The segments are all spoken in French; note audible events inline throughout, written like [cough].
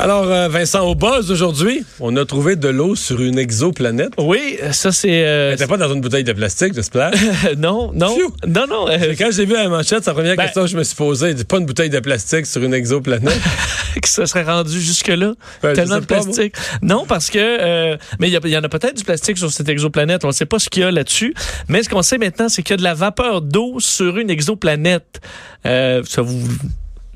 Alors, euh, Vincent, au buzz aujourd'hui, on a trouvé de l'eau sur une exoplanète. Oui, ça c'est. euh, n'était pas dans une bouteille de plastique, j'espère. [laughs] non, non, non, non. euh, Quand j'ai vu la manchette, la première Ben- question que je me suis posée. Pas une bouteille de plastique sur une exoplanète? [laughs] que ça serait rendu jusque-là? Ben, je Tellement de pas, plastique. Non, parce que. euh, mais il y, y en a peut-être du plastique sur cette exoplanète. On ne sait pas ce qu'il y a là-dessus. Mais ce qu'on sait maintenant, c'est qu'il y a de la vapeur d'eau sur une exoplanète. Euh, ça vous.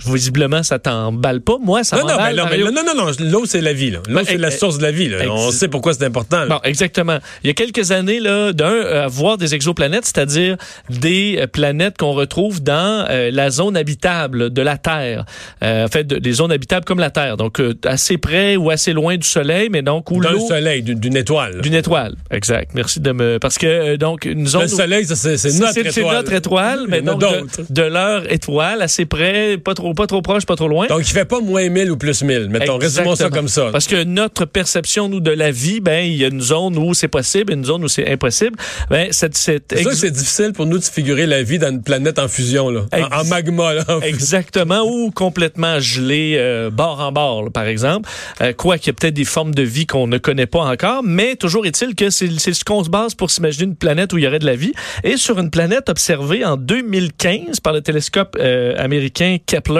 Visiblement, ça t'emballe pas. Moi, ça non, non, non, mais non, non, non, l'eau, c'est la vie. là. L'eau, Ben, c'est la ex- source de la vie. là. ex- On sait pourquoi c'est important. là. Bon, exactement. Il y a quelques années, là, d'un, euh, voir des exoplanètes, c'est-à-dire des euh, planètes qu'on retrouve dans euh, la zone habitable de la Terre. Euh, en fait, de- des zones habitables comme la Terre. Donc, euh, assez près ou assez loin du Soleil, mais donc où l'eau... soleil, d'une étoile. D'une étoile. Exact. Merci de me... Parce que, donc, une zone... Le soleil, ça, c'est notre étoile. c'est notre étoile, mais donc de, de leur étoile, assez près, pas trop, pas trop proche, pas trop loin. Donc, il fait pas moins 1000 ou plus 1000. Mettons, résumons ça comme ça. Parce que notre perception, nous, de la vie, ben, il y a une zone où c'est possible, une zone où c'est impossible. Ben, cette, cette ex- c'est difficile pour nous de figurer la vie dans une planète en fusion, là. En, Ex- en magma, là. en. Exactement, ou complètement gelé, euh, bord en bord, là, par exemple. Euh, quoi qu'il y a peut-être des formes de vie qu'on ne connaît pas encore, mais toujours est-il que c'est c'est ce qu'on se base pour s'imaginer une planète où il y aurait de la vie. Et sur une planète observée en 2015 par le télescope euh, américain Kepler,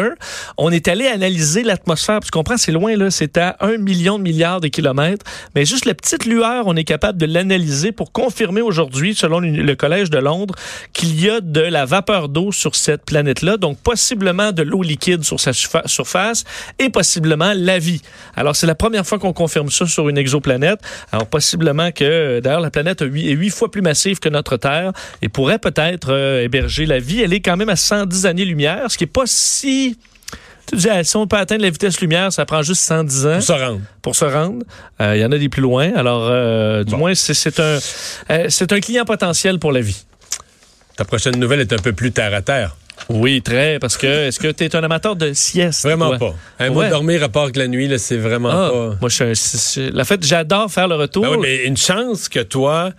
on est allé analyser l'atmosphère. Tu comprends, c'est loin, là, c'est à un million de milliards de kilomètres. Mais juste la petite lueur, on est capable de l'analyser pour confirmer aujourd'hui, selon le Collège de Londres, qu'il y a de la vapeur d'eau sur cette planète-là, donc possiblement de l'eau liquide sur sa surfa- surface et possiblement la vie. Alors, c'est la première fois qu'on confirme ça sur une exoplanète. Alors, possiblement que, d'ailleurs, la planète est huit- fois plus massive que notre Terre et pourrait peut-être euh, héberger la vie. Elle est quand même à 110 années-lumière, ce qui est pas si... Tu dis, ah, si on peut atteindre la vitesse lumière, ça prend juste 110 ans Pour se rendre. pour se rendre. Euh, Il y en a des plus loin. Alors, euh, du Bon. moins, c'est un, euh, c'est un client potentiel pour la vie. Ta prochaine nouvelle est un peu plus terre à terre. Oui, très, parce que est-ce que tu es un amateur de sieste? Vraiment toi? pas. Un dormir à part que la nuit, là, c'est vraiment Ah, pas. Moi, je suis un- La fait, j'adore faire le retour. Ben oui, mais une chance que toi,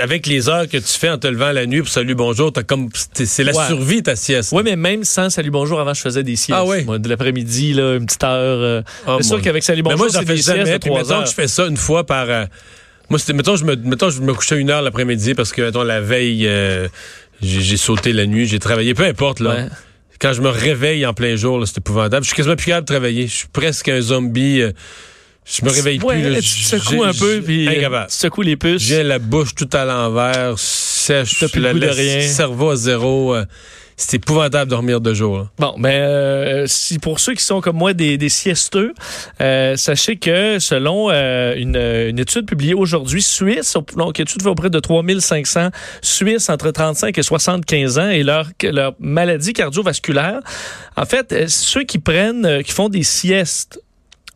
avec les heures que tu fais en te levant la nuit pour salut bonjour, t'as comme c'est la Ouais. survie ta sieste. Oui, mais même sans Salut Bonjour, avant, je faisais des siestes. Ah oui? Moi, de l'après-midi, là, une petite heure. euh, Ah, c'est sûr moi. qu'avec Salut Mais Bonjour, moi, j'en c'est fais des siestes de jamais. Puis trois mettons heures. que je fais ça une fois par. euh, moi, c'était mettons je me mettons je me couchais une heure l'après-midi parce que mettons la veille euh, j'ai sauté la nuit, j'ai travaillé, peu importe là. Ouais. Quand je me réveille en plein jour, c'est épouvantable. Je suis quasiment plus capable de travailler. Je suis presque un zombie. euh, je me réveille Ouais, plus. là. tu secoues un peu, puis euh, incapable. tu secoues les puces. J'ai la bouche tout à l'envers, sèche, plus le le, de rien. cerveau à zéro. euh, c'est épouvantable de dormir deux jours. là. Bon, ben, euh, si pour ceux qui sont comme moi des, des siesteux, euh, sachez que selon euh, une, une étude publiée aujourd'hui, Suisse, donc étude fait auprès de 3500 Suisses entre 35 et 75 ans et leur, leur maladie cardiovasculaire, en fait, ceux qui prennent, qui font des siestes,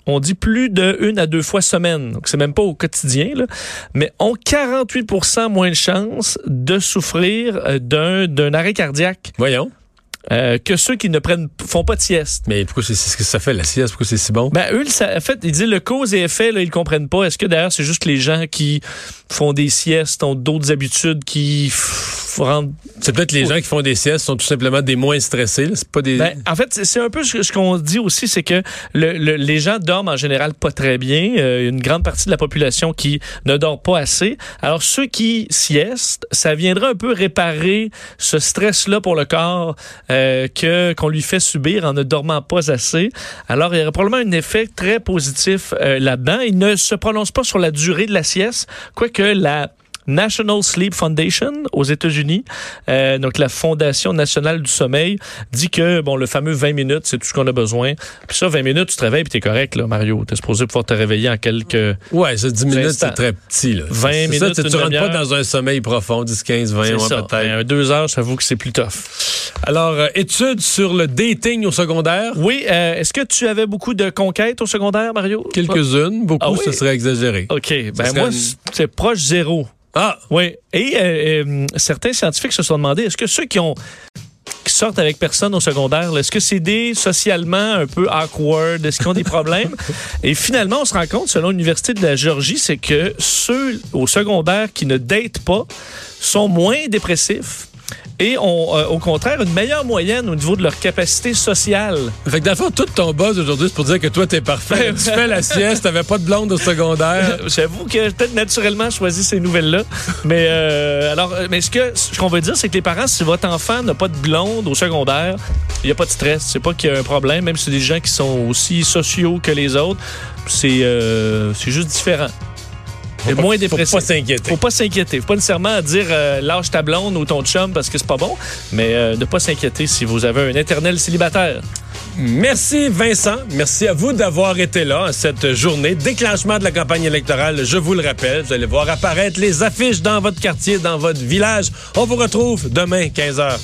on dit plus de une à deux fois semaine, donc c'est même pas au quotidien, là, mais ont 48% moins de chances de souffrir euh, d'un d'un arrêt cardiaque. Voyons. Euh, que ceux qui ne prennent font pas de sieste. Mais pourquoi c'est ce que ça fait, la sieste? Pourquoi c'est si bon? Ben, eux, ça, en fait, ils disent le cause et effet, là, ils comprennent pas. Est-ce que d'ailleurs, c'est juste les gens qui font des siestes ont d'autres habitudes qui rendent. C'est peut-être les gens qui font des siestes sont tout simplement des moins stressés. là. C'est pas des. Ben, en fait, c'est- un peu ce, ce qu'on dit aussi, c'est que le, le- les gens dorment en général pas très bien. Euh, une grande partie de la population qui ne dort pas assez. Alors, ceux qui siestent, ça viendra un peu réparer ce stress-là pour le corps euh, que qu'on lui fait subir en ne dormant pas assez. Alors, il y aura probablement un effet très positif euh, là-dedans. Il ne se prononce pas sur la durée de la sieste, quoique la National Sleep Foundation aux États-Unis, euh, donc la Fondation nationale du sommeil, dit que bon le fameux 20 minutes, c'est tout ce qu'on a besoin. Puis ça, 20 minutes, tu te réveilles, puis t'es correct, là, Mario. T'es supposé pouvoir te réveiller en quelques... Ouais, ça, 10 minutes, c'est très petit. Là. 20 C'est ça, minutes, tu, tu rentres pas dans un sommeil profond, 10, 15, 20, C'est ouais, peut-être. Deux heures, j'avoue que c'est plus tough. Alors, euh, études sur le dating au secondaire. Oui, euh, est-ce que tu avais beaucoup de conquêtes au secondaire, Mario? Quelques-unes, beaucoup, Ah oui? ce serait exagéré. OK, ben moi, une- c'est proche zéro. Ah, Oui. Et euh, euh, certains scientifiques se sont demandé est-ce que ceux qui ont qui sortent avec personne au secondaire, est-ce que c'est des socialement un peu awkward? Est-ce qu'ils ont des problèmes? [laughs] Et finalement, on se rend compte, selon l'Université de la Géorgie, c'est que ceux au secondaire qui ne datent pas sont moins dépressifs et ont, euh, au contraire, une meilleure moyenne au niveau de leur capacité sociale. fait que dans le fond, tout ton buzz aujourd'hui, c'est pour dire que toi, t'es parfait. tu fais la sieste, t'avais pas de blonde au secondaire. [laughs] J'avoue que peut-être naturellement choisi ces nouvelles-là. Mais euh, alors, euh, mais ce que ce qu'on veut dire, c'est que les parents, si votre enfant n'a pas de blonde au secondaire, il n'y a pas de stress. C'est pas qu'il y a un problème, même si c'est des gens qui sont aussi sociaux que les autres. C'est euh, c'est juste différent. Et pas- moins faut pas s'inquiéter. Faut pas s'inquiéter. Faut pas nécessairement dire euh, lâche ta blonde ou ton chum parce que c'est pas bon, mais euh, ne pas s'inquiéter si vous avez un éternel célibataire. Merci Vincent. Merci à vous d'avoir été là cette journée. Déclenchement de la campagne électorale, je vous le rappelle. Vous allez voir apparaître les affiches dans votre quartier, dans votre village. On vous retrouve demain, 15h.